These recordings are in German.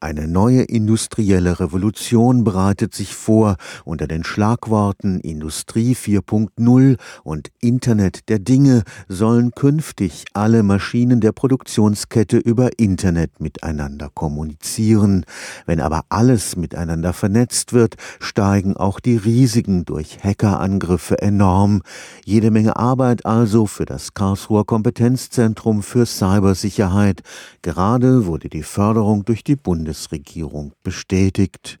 Eine neue industrielle Revolution bereitet sich vor unter den Schlagworten Industrie 4.0 und Internet der Dinge sollen künftig alle Maschinen der Produktionskette über Internet miteinander kommunizieren. Wenn aber alles miteinander vernetzt wird, steigen auch die Risiken durch Hackerangriffe enorm. Jede Menge Arbeit also für das Karlsruher Kompetenzzentrum für Cybersicherheit. Gerade wurde die Förderung durch die Bundes Bundesregierung bestätigt.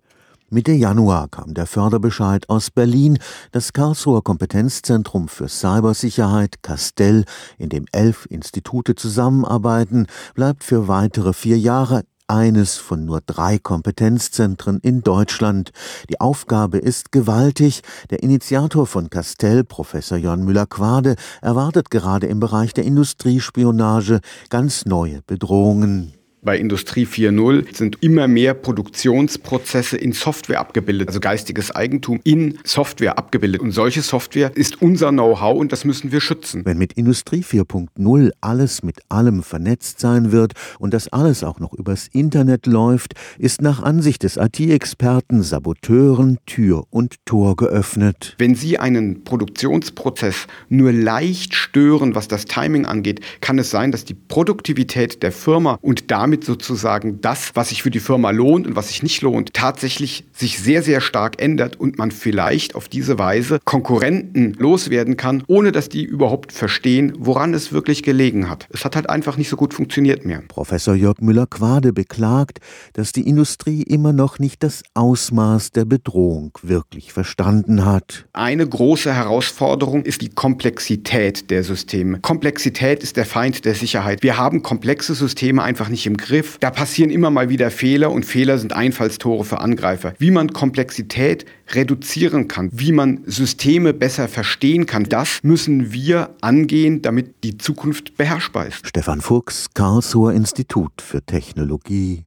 Mitte Januar kam der Förderbescheid aus Berlin. Das Karlsruher Kompetenzzentrum für Cybersicherheit Castell, in dem elf Institute zusammenarbeiten, bleibt für weitere vier Jahre eines von nur drei Kompetenzzentren in Deutschland. Die Aufgabe ist gewaltig. Der Initiator von Castell, Professor Jörn Müller-Quade, erwartet gerade im Bereich der Industriespionage ganz neue Bedrohungen. Bei Industrie 4.0 sind immer mehr Produktionsprozesse in Software abgebildet, also geistiges Eigentum in Software abgebildet. Und solche Software ist unser Know-how und das müssen wir schützen. Wenn mit Industrie 4.0 alles mit allem vernetzt sein wird und das alles auch noch übers Internet läuft, ist nach Ansicht des IT-Experten Saboteuren Tür und Tor geöffnet. Wenn Sie einen Produktionsprozess nur leicht stören, was das Timing angeht, kann es sein, dass die Produktivität der Firma und damit damit sozusagen das, was sich für die Firma lohnt und was sich nicht lohnt, tatsächlich sich sehr, sehr stark ändert und man vielleicht auf diese Weise Konkurrenten loswerden kann, ohne dass die überhaupt verstehen, woran es wirklich gelegen hat. Es hat halt einfach nicht so gut funktioniert mehr. Professor Jörg Müller-Quade beklagt, dass die Industrie immer noch nicht das Ausmaß der Bedrohung wirklich verstanden hat. Eine große Herausforderung ist die Komplexität der Systeme. Komplexität ist der Feind der Sicherheit. Wir haben komplexe Systeme einfach nicht im Griff. Da passieren immer mal wieder Fehler und Fehler sind Einfallstore für Angreifer. Wie man Komplexität reduzieren kann, wie man Systeme besser verstehen kann, das müssen wir angehen, damit die Zukunft beherrschbar ist. Stefan Fuchs, Karlsruher Institut für Technologie